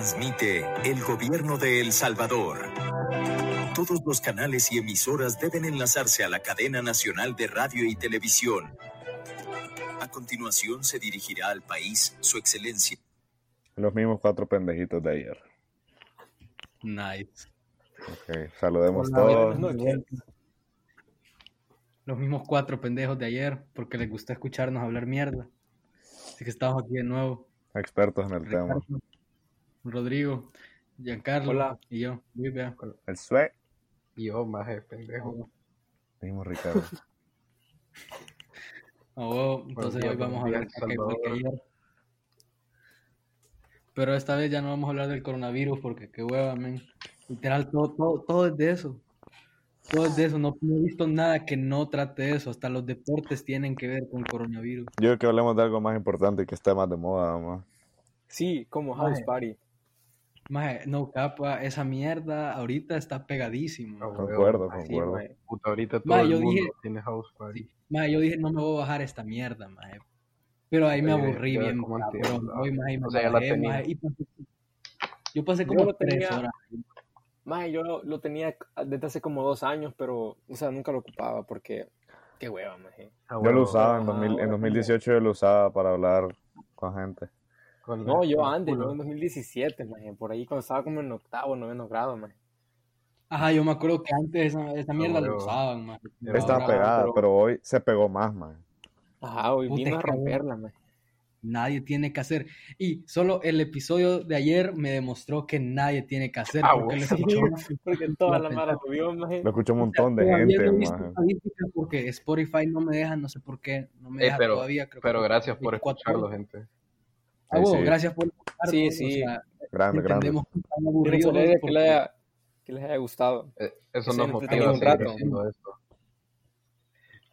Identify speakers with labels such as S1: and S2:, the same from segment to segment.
S1: Transmite el gobierno de El Salvador. Todos los canales y emisoras deben enlazarse a la cadena nacional de radio y televisión. A continuación se dirigirá al país su excelencia.
S2: Los mismos cuatro pendejitos de ayer.
S3: Nice.
S2: Ok, saludemos todos.
S3: Los mismos cuatro pendejos de ayer, porque les gusta escucharnos hablar mierda. Así que estamos aquí de nuevo.
S2: Expertos en el tema.
S3: Rodrigo, Giancarlo
S4: Hola.
S3: y yo. Luis, vea.
S2: El sue.
S4: Y yo, maje, pendejo.
S2: Mismo Ricardo.
S3: Ah, huevo, entonces hoy vamos a hablar ayer. Pero esta vez ya no vamos a hablar del coronavirus porque qué hueva, men. Literal, todo, todo, todo es de eso. Todo es de eso. No, no he visto nada que no trate de eso. Hasta los deportes tienen que ver con coronavirus.
S2: Yo creo que hablemos de algo más importante que está más de moda, más.
S4: Sí, como House. Party.
S3: Maje, no capa, esa mierda ahorita está pegadísimo.
S4: Ah,
S3: maje.
S2: Concuerdo, concuerdo.
S4: Maje. Puta, ahorita todo
S3: Maje,
S4: el
S3: yo
S4: mundo
S3: dije-
S4: tiene House Party.
S3: Sí. Maje, yo dije, no me voy a bajar esta mierda, maje. Pero ahí me aburrí bien, cabrón. Hoy, maje, me
S4: O sea, ya la
S3: bajé,
S4: tenía.
S3: maje, y pasé- yo pasé
S4: Yo
S3: como
S4: lo
S3: tres
S4: tenía-
S3: horas.
S4: Maje, yo lo, lo tenía desde hace como dos años, pero, o sea, nunca lo ocupaba porque, qué hueva, maje.
S2: Yo lo usaba en,
S4: Ajá,
S2: 2000 en
S4: ahora
S2: 2018, yo lo usaba para hablar con gente.
S4: No, yo antes, yo en 2017, maje, por ahí cuando estaba como en octavo, noveno grado, maje.
S3: Ajá, yo me acuerdo que antes esa, esa mierda la
S4: huevo.
S3: usaban. Pero
S2: Estaba
S3: ahora
S2: pegada,
S4: pero-
S2: pero hoy se pegó más, man.
S4: Ajá, hoy
S3: Puta,
S4: vino a romperla, maje.
S3: Nadie tiene que hacer. Y solo el episodio de ayer me demostró que nadie tiene que hacer.
S4: Ah,
S3: porque lo escuchó.
S4: Porque toda
S3: Iba
S4: la
S3: a
S4: mara
S3: pensar.
S4: subió, maje.
S2: Lo escuchó un montón de gente,
S3: no
S2: man.
S3: porque Spotify no me deja, no sé por qué. No me
S5: Eh,
S3: deja
S5: pero,
S3: todavía. Creo
S5: pero gracias por
S3: 24
S5: escucharlo, gente.
S3: Ah,
S2: sí.
S3: gracias por escucharnos.
S4: Sí,
S3: o
S4: sí.
S3: sea,
S2: Grande, grande.
S3: que están
S4: Tiene
S3: aburridos.
S4: soledad que,
S3: porque-
S4: le haya, que les haya gustado.
S5: Eh, Eso nos motiva
S4: un rato.
S5: esto.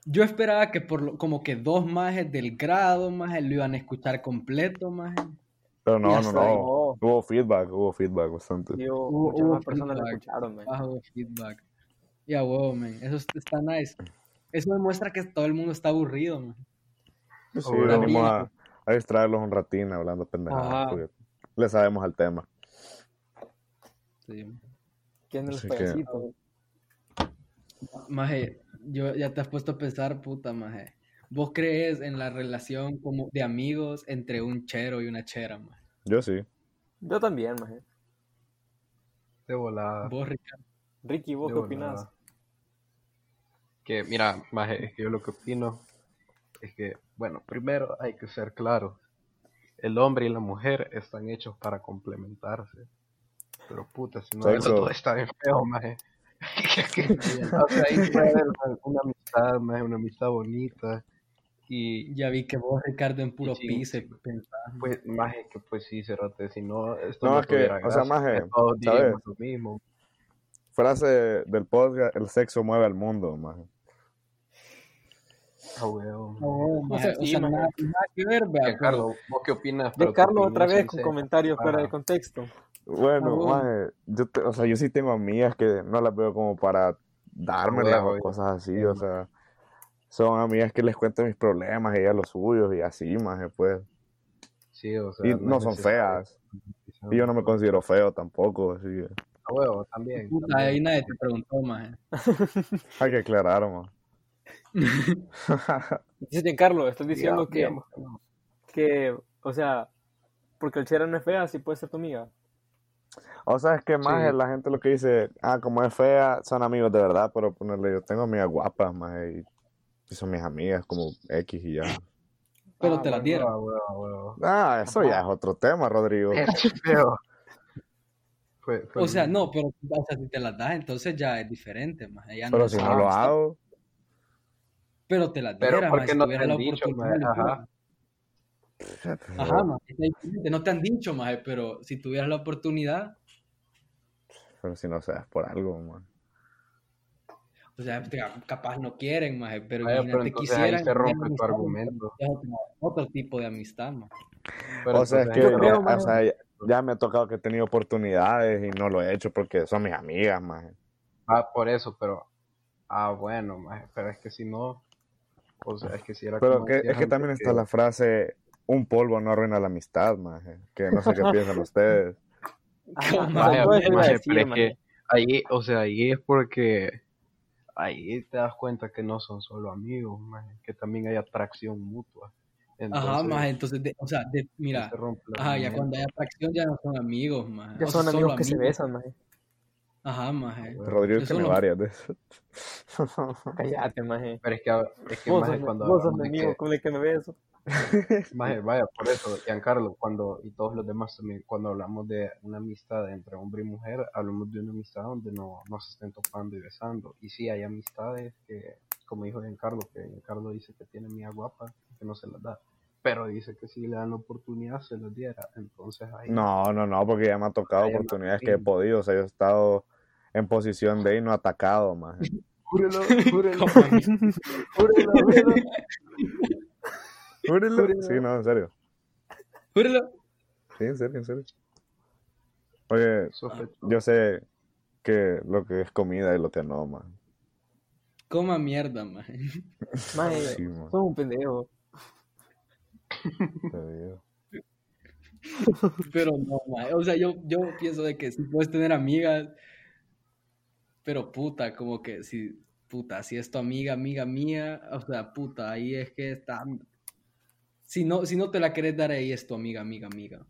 S3: Yo esperaba que por lo- como que dos majes del grado, majes, lo iban a escuchar completo, majes.
S2: Pero no, no, no.
S4: ahí.
S2: Hubo feedback, hubo feedback bastante.
S3: Hubo-
S4: muchas
S3: hubo
S4: más personas lo
S3: feedback.
S4: escucharon, maje.
S3: bajo feedback. Ya, huevo, man. Eso es- está nice. Eso demuestra que todo el mundo está aburrido, man.
S2: Sí,
S4: Obvio.
S2: venimos a, a distraerlos un ratín hablando pendejadas. Porque Le sabemos al tema.
S3: Sí.
S4: ¿Quién de los
S2: Así que-?
S3: Maje, yo ya te has puesto a pensar, puta, maje. ¿Vos crees en la relación como de amigos entre un chero y una chera, maje?
S2: Yo sí.
S4: Yo también, maje.
S5: De volada.
S3: Vos, Ricardo.
S4: Ricky, ¿vos
S5: de
S4: qué
S5: volada.
S4: opinás?
S5: Que, mira, maje, es que yo lo que opino es que, bueno, primero hay que ser claro. El hombre y la mujer están hechos para complementarse. Pero puta, si no, eso todo está bien feo, maje. o sea, ahí puede haber una, una amistad, maje, una amistad bonita. Y
S3: Ya vi que vos, Ricardo, en puro
S5: Sí,
S3: pensás.
S5: pues, maje, que pues sí, cerote, si no, esto
S2: No,
S5: no,
S2: es que,
S5: tuviera
S2: o sea,
S5: gracia,
S2: maje,
S5: todos
S2: ¿sabes?
S5: lo mismo.
S2: Frase del podcast, el sexo mueve al mundo, man.
S5: Ah, weón.
S3: No, maje,
S4: sea,
S3: o
S4: sí,
S3: sea,
S4: maje.
S3: nada, nada que ver, vea.
S5: Que, Carlos, ¿vos qué opinas?
S4: De Carlos otra vez con comentarios fuera de contexto.
S2: Bueno,
S3: Ah, bueno.
S2: maje, yo, te- o sea, yo sí tengo amigas que no las veo como para dármelas o cosas así, o sea, son amigas que les cuento mis problemas y ellas los suyos y así, maje, pues.
S5: Sí, o sea,
S2: Y no son feas, y yo no me considero feo tampoco, así que
S5: A huevo, también.
S3: Puta,
S5: también.
S3: ahí nadie te preguntó, maje.
S2: hay que aclarar, man.
S4: Dice Giancarlo, estás diciendo que,
S5: digamos que no.
S4: o sea, porque el chera no es fea, sí puede ser tu amiga.
S2: O sea, es que más
S5: Sí.
S2: la gente lo que dice, ah, como es fea, son amigos de verdad, pero ponerle, yo tengo amigas guapas, más y, son mis amigas como X y ya.
S3: Pero
S4: Ah,
S3: te la
S4: bueno,
S3: dieron.
S2: Ah, eso ya es otro tema, Rodrigo.
S5: Qué feo. Fue- fue
S3: O sea, no, pero o sea, si te las das, entonces ya es diferente. Ya no
S2: Pero
S3: es
S2: si no lo hago,
S3: Pero te las
S5: Pero
S3: dieras,
S5: ¿por
S3: maje,
S5: qué
S3: si
S5: no te
S3: la
S5: han dicho,
S3: oportunidad.
S5: maje? Ajá.
S3: Ajá, maje. No te han dicho, maje, pero si tuvieras la oportunidad,
S2: pero si no seas por algo, man.
S3: o sea, capaz no quieren, maje, pero
S5: pero
S3: imagínate
S5: ahí
S3: quisieran.
S5: se rompe
S3: ya
S5: tu
S3: amistad,
S5: argumento.
S3: otro, tipo de amistad, maje.
S5: Pero
S2: o sea, es que
S5: entonces-
S4: Yo creo,
S2: ya, o
S4: maje.
S2: sea, ya, ya me ha tocado que he tenido oportunidades y no lo he hecho porque son mis amigas, más.
S5: Ah, por eso, pero. Ah, bueno, maje, pero es que si no. O sea, es que si era
S2: Pero
S5: como
S2: que, es que también está
S5: que-
S2: la frase, un polvo no arruina la amistad, más. Que no sé qué piensan ustedes.
S4: Ajá,
S3: ¿Cómo?
S4: o sea,
S5: Maje,
S4: todo eso iba a
S5: maje,
S4: decir,
S5: pero es
S4: maje.
S5: que ahí, o sea, ahí es porque ahí te das cuenta que no son solo amigos, maje, que también hay atracción mutua.
S3: Ajá,
S5: Entonces,
S3: maje, entonces, de- o sea, de- mira,
S5: se
S3: ajá, ya cuando hay atracción ya no son amigos, maje.
S4: Ya son amigos que se
S3: amigos.
S4: besan, maje.
S3: Ajá, maje.
S2: Rodrigo
S3: Eso
S2: tiene
S3: no-
S2: varias de esas.
S4: Cállate, maje.
S5: Pero es que, es que
S4: Vos
S5: maje,
S4: sos,
S5: cuando
S4: vos sos
S5: hablamos
S4: mi amigo
S5: que-
S4: con el que me beso.
S5: Maje, vaya, por eso, Giancarlo, cuando, y todos los demás también, cuando hablamos de una amistad entre hombre y mujer, hablamos de una amistad donde no, no se estén topando y besando. Y sí, hay amistades que, como dijo Giancarlo, que Giancarlo dice que tiene mía guapa, que no se las da. Pero dice que si le dan la oportunidad, se las diera. Entonces ahí.
S2: No, no, no, porque ya me ha tocado oportunidades que he podido. O sea, yo he estado en posición de ir no atacado, más.
S5: Júrelo, júrelo, júrelo, júrelo.
S2: Júrelo. Sí, no, en serio.
S3: Júralo.
S2: Sí, en serio, en serio. Oye, yo sé que lo que es comida y lo que no, man.
S3: Coma mierda, maje.
S4: Maje,
S2: Sí, man,
S4: sos un pendejo.
S2: te digo.
S3: Pero no, maje. O sea, yo, yo pienso de que si puedes tener amigas, pero puta, como que si, puta, si es tu amiga, amiga mía, o sea, puta, ahí es que está. Si no, si no te la querés dar ahí es tu amiga, amiga, amiga.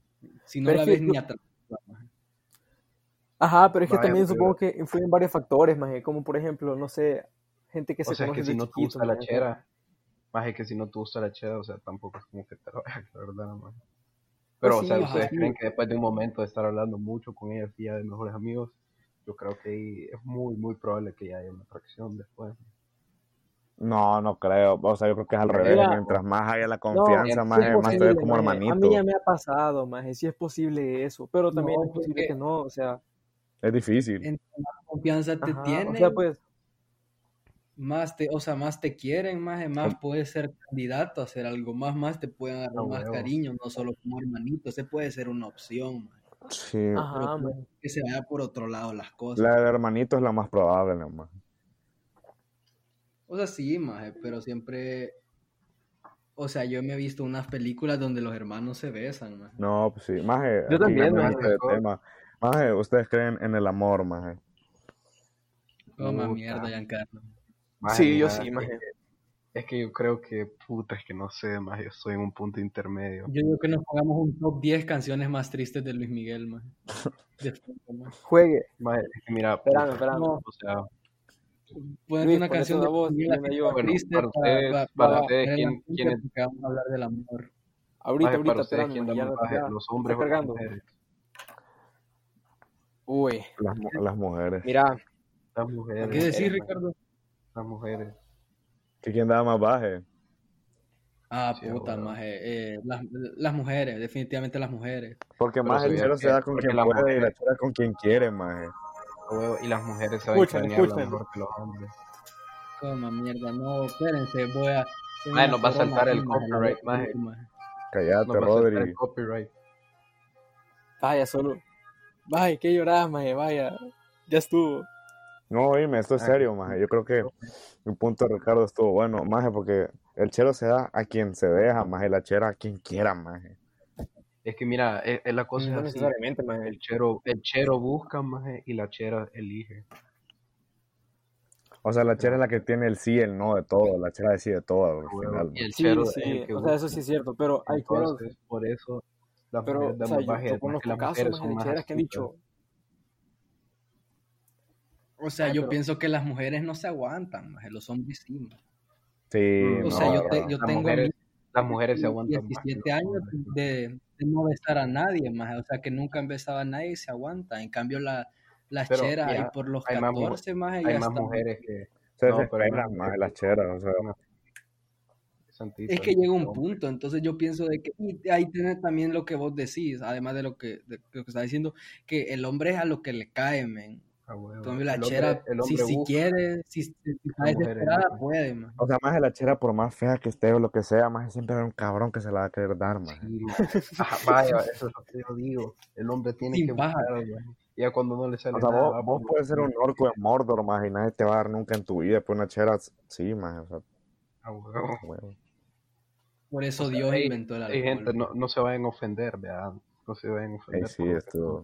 S3: Si no
S4: Pero
S3: la
S4: es que
S3: ves
S4: yo-
S3: ni maje.
S4: Ajá, pero es que
S5: Vaya,
S4: también
S5: pero-
S4: supongo que influyen varios factores, maje, como por ejemplo, no sé, gente que
S5: O
S4: se
S5: sea,
S4: conoce
S5: que si
S4: de
S5: no te gusta la
S4: maje,
S5: chera, más es que si no te gusta la chera, o sea, tampoco es como que te lo vayas a verdad, más. Pero,
S4: Pues
S5: o sea,
S3: ajá,
S5: ustedes
S3: sí.
S5: creen que después de un momento de estar hablando mucho con ella, ya de mejores amigos, yo creo que ahí es muy, muy probable que ya haya una atracción después.
S2: No, no creo. O sea, yo creo que es al
S4: Mira.
S2: revés. Mientras más haya la confianza, más,
S4: es
S2: más
S4: posible,
S2: como
S4: maje.
S2: hermanito.
S4: A mí ya me ha pasado, maje, sí es posible eso, pero también
S3: No,
S4: es posible que no, o sea,
S2: Es difícil.
S3: Entre más confianza te
S4: ajá,
S3: tienen,
S4: o sea, pues,
S3: más te, o sea, más te quieren, más, más puedes ser candidato a hacer algo más, más te pueden agarrar
S5: A
S3: más cariño, no solo como hermanito, ese puede ser una opción, maje.
S2: Sí.
S4: ajá,
S3: que se vaya por otro lado las cosas.
S2: La de hermanito es la más probable, nomás.
S3: O sea, sí, maje, pero siempre, o sea, yo me he visto unas películas donde los hermanos se besan, maje.
S2: No, pues sí. Maje,
S4: Yo también,
S5: maje.
S2: de tema. Maje, ustedes creen en el amor, maje.
S3: Toma mierda, Giancarlo.
S5: Maje,
S4: Sí, yo sí,
S5: es
S4: maje.
S5: Es que yo creo que, puta, es que no sé, más yo estoy en un punto intermedio.
S3: Yo digo que nos pongamos un top 10 canciones más tristes de Luis Miguel, maje.
S4: Juegue,
S5: Maje, es que mira,
S4: Espérame, espérame.
S3: No.
S5: o sea,
S3: Ponete una canción de
S4: voz,
S3: Miguel
S5: Bueno,
S3: triste
S5: para ustedes- para ustedes, ¿quién- quién es?
S3: porque vamos a hablar del amor.
S4: ahorita,
S5: maje,
S4: ahorita,
S5: para ustedes,
S4: espérame,
S5: ¿quién
S4: ya,
S5: más
S4: ya,
S5: ¿Los hombres
S4: cargando.
S5: mujeres?
S4: Uy,
S2: Las, mu- las mujeres.
S4: mira,
S5: Las mujeres.
S3: ¿Qué decís,
S4: maje.
S3: Ricardo?
S5: Las mujeres.
S2: ¿Que quién da más baje?
S3: Ah,
S5: Sí,
S3: puta,
S5: bueno.
S3: maje. Eh, las, las mujeres, definitivamente las mujeres.
S2: Porque más el chero se da con quien
S5: la
S2: puede y
S5: mujer-
S2: la chera con quien quiere,
S5: huevo, Y las mujeres saben
S4: Escuchen, escuchen.
S5: mejor que los hombres.
S3: Toma mierda, no, espérense, voy a.
S5: Maje, nos va a saltar el copyright, maje.
S2: Cállate, Rodri.
S5: copyright.
S4: vaya, solo, vaya, ¿qué llorás, maje? Vaya, ya estuvo.
S2: No, oíme, esto es
S5: Ah,
S2: serio, maje. Yo creo que el punto de Ricardo estuvo bueno, maje, porque el chero se da a quien se deja, maje, la chera a quien quiera, maje.
S5: Es que mira, es, es la cosa
S4: No
S5: es
S4: necesariamente, maje.
S5: El chero, el chero busca maje, y la chera elige.
S2: O sea, la chera es la que tiene el sí y el no de todo. La chera decide todo al
S5: A huevo.
S2: final.
S5: Y el
S4: Sí,
S5: chero
S4: sí,
S5: es el que
S4: o sea, eso sí es cierto, pero hay
S5: Entonces, por eso las
S4: pero,
S5: mujeres
S4: o sea, yo, yo conozco
S5: las
S4: casos,
S5: mujeres son más
S4: que han dicho,
S3: O sea,
S4: Ay,
S3: yo
S4: pero-
S3: pienso que las mujeres no se aguantan, maje, los hombres sí.
S2: Sí,
S3: O
S2: no,
S3: sea, yo, te- yo
S5: Las
S3: tengo
S5: mujeres,
S3: amigos
S5: las mujeres se aguantan más. que
S3: 17
S5: los
S3: años de, de no besar a nadie, maje. O sea, que nunca han besado a nadie y se aguanta. En cambio, la, las
S5: Pero,
S3: cheras ahí por los
S5: hay más mu-
S3: 14, maje,
S5: Hay
S3: ya
S5: más
S3: están.
S5: mujeres que.
S2: Se
S5: no, pero hay
S2: desesperan,
S5: más
S2: las cheras. O sea,
S5: Santito,
S3: Es que llega un punto, entonces yo pienso de que, y ahí tiene también lo que vos decís, además de lo que, de lo que está diciendo, que el hombre es a lo que le cae, men.
S5: Ah.
S3: En la
S5: El hombre-
S3: chera,
S5: el
S3: si,
S5: hombre
S3: si quiere, si, si está desesperada, puede, man.
S2: o sea, más la chera, por más fea que esté o lo que sea, más siempre hay un cabrón que se la va a querer dar.
S5: Sí, ajá, vaya, eso es lo que yo digo. El hombre tiene
S3: Sin
S5: que. Y ya cuando no le sale
S2: O sea,
S5: nada,
S2: vos, puedes ser un orco de Mordor, maje, y nadie te va a dar nunca en tu vida. Pues una chera, sí, o sea,
S5: Ah, huevo.
S3: Por eso
S5: O sea,
S3: Dios
S5: hay-
S3: inventó el
S5: Hay
S3: alcohol.
S5: gente, no, no se vayan a ofender, vean. No se vayan a ofender.
S2: Ey, sí, esto-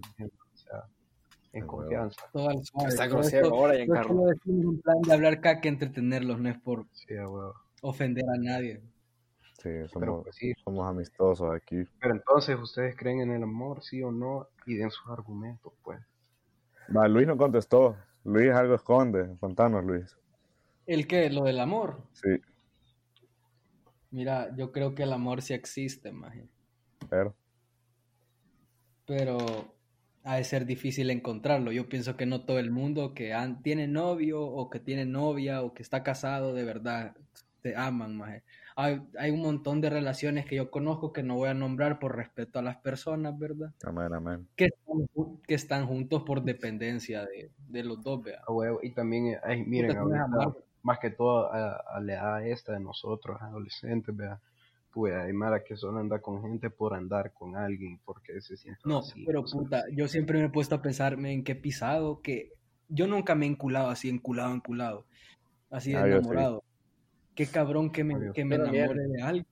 S5: en confianza.
S3: Todo al suave.
S4: Está
S3: esto-
S4: ahora,
S3: todo esto
S4: Giancarlo.
S3: lo decimos en plan de hablar caca, entretenerlos, no es por
S5: Sí,
S3: ofender a nadie.
S2: Sí, somos,
S5: pues sí.
S2: somos amistosos aquí.
S5: Pero entonces, ¿ustedes creen en el amor, sí o no? Y den sus argumentos, pues.
S2: Va, Luis no contestó. Luis algo esconde. Contanos, Luis.
S3: ¿El qué? Lo del amor.
S2: Sí,
S3: Mira, yo creo que el amor sí existe, maje.
S2: pero.
S3: pero ha de ser difícil encontrarlo. Yo pienso que no todo el mundo que tiene novio o que tiene novia o que está casado de verdad te aman, maje. Hay, hay un montón de relaciones que yo conozco que no voy a nombrar por respeto a las personas, ¿verdad?
S2: Amén, amén.
S3: Que están, ju- que están juntos por dependencia de, de los dos,
S5: huevo. Y también, eh, ay, miren, ahorita, más que todo a, a la edad esta de nosotros, adolescentes, vea. Pues hay mara que solo anda con gente por andar con alguien, porque se siente
S3: No,
S5: así.
S3: pero
S5: o sea,
S3: puta, yo siempre me he puesto a pensarme en qué pisado, que yo nunca me he enculado así, enculado, enculado, así de
S2: Ah, sí.
S3: enamorado. Qué cabrón que me,
S5: Obvio.
S3: que me enamore de alguien,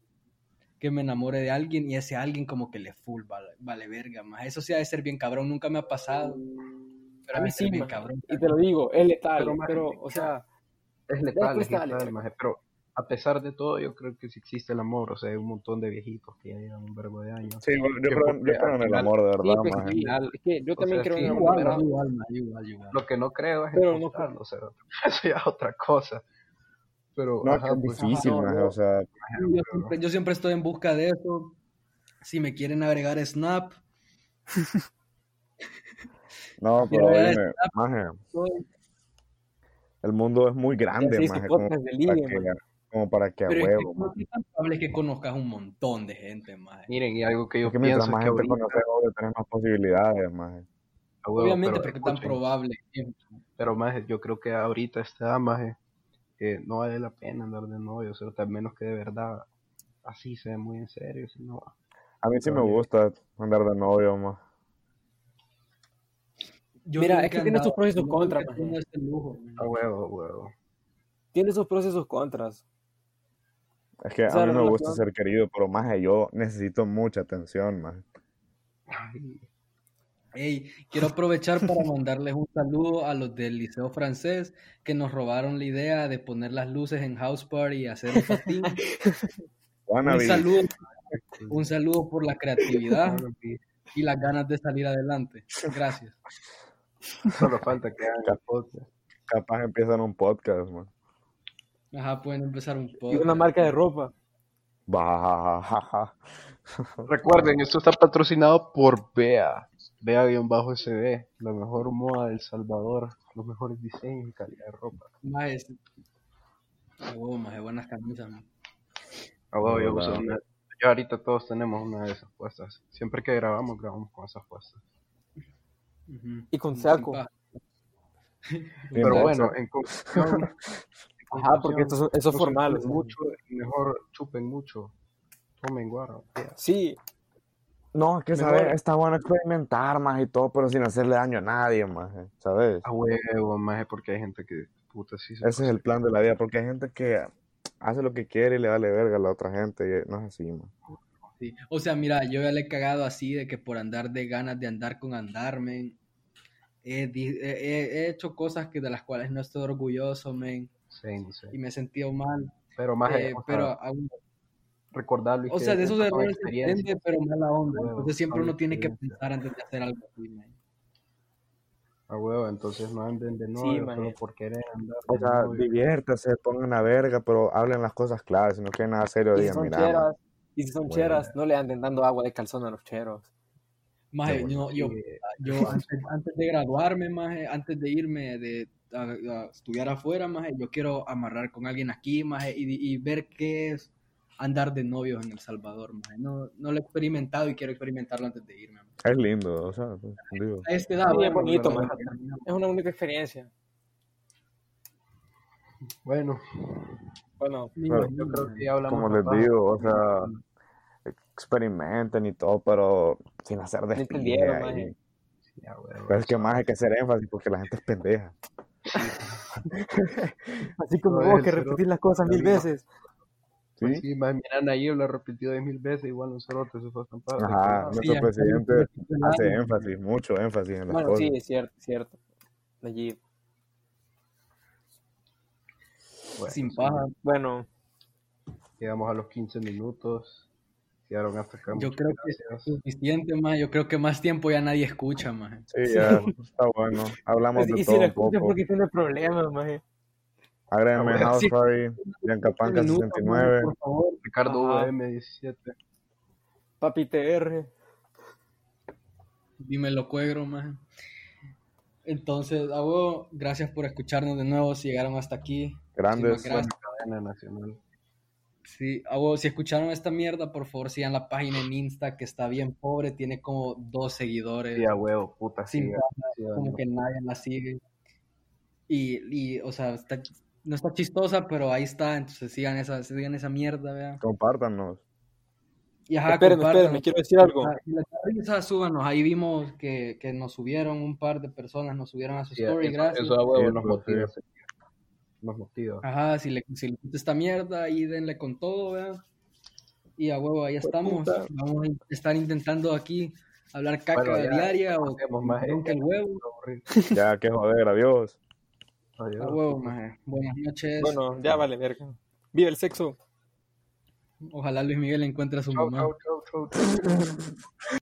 S3: que me enamore de alguien y ese alguien como que le full vale, vale verga, más. Eso sí ha de ser bien cabrón, nunca me ha pasado, pero
S4: A mí
S3: de
S4: sí,
S3: bien
S4: maje.
S3: cabrón.
S4: Y te lo digo, es letal,
S5: Pero,
S4: pero,
S5: maje,
S4: o sea,
S5: Es letal, es letal, maje, pero a pesar de todo, yo creo que sí existe el amor. O sea, hay un montón de viejitos que ya llevan un verbo de años.
S2: Sí, yo, creo, yo creo en
S5: al
S2: el amor de
S4: sí,
S2: verdad,
S4: pues,
S2: maje.
S4: sí, es que yo
S5: O
S4: también
S5: sea,
S4: creo
S5: sí,
S4: en el
S3: Igual,
S4: amor,
S3: igual, igual, igual.
S5: Lo que no creo es
S4: Pero no
S5: o sea, eso ya es otra cosa. Pero,
S2: No,
S5: ajá,
S2: es
S5: pues,
S2: es difícil,
S3: no,
S2: maje,
S3: no.
S2: o sea,
S3: Yo siempre, yo siempre estoy en busca de eso. Si me quieren agregar Snap,
S2: no, pero dime, maje, el mundo es muy grande, maje, como para que. Como para que a
S3: pero es
S2: huevo,
S3: que no es tan probable que conozcas un montón de gente, maje.
S5: Miren, y algo que yo
S2: Porque mientras
S5: pienso es
S2: más
S5: que
S2: gente conoces, obvio, tenés más posibilidades,
S5: huevo,
S3: Obviamente,
S5: pero
S3: porque es tan probable. que-
S5: Pero más, yo creo que ahorita está más que no vale la pena andar de novio, o sea, al menos que de verdad así sea muy en serio, si no,
S2: A mí sí me gusta andar de novio, más.
S3: Yo
S4: Mira, es que tiene sus pros y sus contras,
S3: tenido ese lujo,
S5: a huevo, a huevo.
S4: Tiene sus pros y sus contras.
S2: Es que a mí me gusta ser querido, pero más yo necesito mucha atención, más.
S5: Ay,
S3: Ey, quiero aprovechar para mandarles un saludo a los del Liceo Francés que nos robaron la idea de poner las luces en House Party y hacer un patín. Un saludo, un saludo por la creatividad y las ganas de salir adelante. Gracias.
S5: Solo falta que hagan podcast.
S2: Capaz empiezan un podcast, man.
S3: Ajá, pueden empezar un
S4: Y
S3: podcast.
S4: una marca de ropa.
S5: Recuerden, esto está patrocinado por Bea. Bea-SB, la mejor moda del Salvador, los mejores diseños y calidad de ropa.
S3: Más, oh, más buenas camisas. man.
S5: Ah, huevo, yo uso una. Ya ahorita todos tenemos una de esas puestas. Siempre que grabamos, grabamos con esas puestas.
S4: Y con saco.
S5: Pero bueno, en conclusión.
S4: Ajá, porque
S5: conclusión,
S4: eso es formal.
S5: chupen mucho y mejor chupen mucho. Tomen guaro.
S4: Sí,
S2: No, es que,
S4: Mejor.
S2: ¿sabes? Está bueno experimentar más y todo, pero sin hacerle daño a nadie, más, ¿sabes?
S5: A huevo, maje, porque hay gente que puta sí se
S2: Ese es el plan de la vida, porque hay gente que hace lo que quiere y le vale verga a la otra gente, y no es así, man.
S3: Sí. O sea, mira, yo ya le he cagado así de que por andar de ganas de andar con andarme, he- he- he hecho cosas que de las cuales no estoy orgulloso, men,
S5: Sí,
S3: y me he sentido mal.
S5: Pero más
S3: eh, pero aún-
S5: recordarlo y
S3: o
S5: que
S3: sea, de esos errores se aprende, pero mala onda.
S5: Huevo,
S3: Entonces siempre uno tiene que pensar antes de hacer algo así, men.
S5: A huevo, entonces no anden de
S4: Sí,
S5: novio
S4: maje.
S5: solo por querer andar
S2: O sea, diviértase, pongan a verga, pero hablen las cosas claras, si no quieren nada serio,
S4: y si
S2: digan,
S4: son
S2: mira, man,
S4: cheras, y si son
S2: Bueno.
S4: cheras, no le anden dando agua de calzón a los cheros.
S3: Maje, yo, yo,
S5: Sí,
S3: yo antes, antes de graduarme, maje, antes de irme de, a, a estudiar afuera, maje, yo quiero amarrar con alguien aquí, maje, y, y ver qué es andar de novios en El Salvador, maje. No, no lo he experimentado y quiero experimentarlo antes de irme. maje.
S2: es lindo, o sea, digo,
S3: A esta edad,
S4: Sí, es
S3: bueno,
S4: bonito,
S3: luego
S4: maje. Es una única experiencia.
S5: Bueno,
S4: Bueno,
S5: yo creo que ya hablamos
S2: como les
S5: papá.
S2: digo, o sea, experimenten y todo, pero sin hacer
S4: entendieron, maje.
S5: Sí,
S2: es que más hay que hacer énfasis porque la gente es pendeja.
S4: así como
S5: No,
S4: vos
S5: el
S4: que repetís las cosas mil veces.
S5: Pues
S2: ¿Sí?
S5: sí, más mira, Nayib lo ha repetido diez mil veces, igual un cerote se fue a estampar.
S2: Ajá,
S3: Sí,
S2: nuestro
S3: ya,
S2: presidente
S3: ya,
S2: hace énfasis, mucho énfasis en las
S4: Bueno,
S2: cosas.
S4: sí, es cierto, es cierto. Allí.
S5: Bueno,
S3: Sin
S5: sí,
S3: paja.
S4: Bueno,
S5: Llegamos a los 15 minutos. Llegaron hasta acá.
S3: Yo creo que es
S5: gracias.
S3: suficiente, más. Yo creo que más tiempo ya nadie escucha, más.
S2: Sí, ya, está bueno. Hablamos de
S4: y si
S2: todo
S4: lo
S2: un
S4: escuchas
S2: poco.
S4: porque tiene problemas,
S5: Ah, bueno,
S2: House
S3: sí.
S2: Party, Yancapanca
S3: Minutos,
S2: 69.
S3: maje, por favor.
S5: Ricardo
S4: Ajá.
S5: VM 17.
S4: Papi TR.
S3: Dímelo, cuegro, más. Entonces, huevo, gracias por escucharnos de nuevo. Si llegaron hasta aquí,
S2: Grandes.
S3: Gracias.
S5: Nacional.
S3: Sí, a huevo, si escucharon esta mierda, por favor sigan la página en Insta, que está bien pobre, tiene como dos seguidores.
S5: Sí, a huevo, puta,
S3: Sin
S5: sí.
S3: como que nadie la sigue. Y, y o sea, está- no está chistosa, pero ahí está, entonces sigan esa, sigan esa mierda, vean.
S2: Compártanos.
S3: Y ajá,
S4: Espérenme,
S3: compártanlo.
S4: espérenme, quiero decir algo.
S3: Ah, Si les da risa, súbanos. Ahí vimos que, que nos subieron un par de personas, nos subieron a su
S5: Sí,
S3: story,
S5: eso,
S3: gracias.
S5: eso a huevo
S2: Sí,
S5: nos motiva. Nos motiva.
S3: Ajá, si le, si le gusta esta mierda, ahí denle con todo, vean. Y a huevo, ahí estamos.
S4: puta.
S3: Vamos a estar intentando aquí hablar caca
S5: Bueno, ya,
S3: diaria o
S5: más
S3: que el huevo.
S2: Ya, que joder, adiós.
S5: Adiós.
S3: A huevo, maje. Buenas noches.
S4: Bueno, ya vale, verga. Vive el sexo.
S3: Ojalá Luis Miguel encuentre a su
S5: Chau,
S3: mamá.
S5: chau, chau, chau, chau.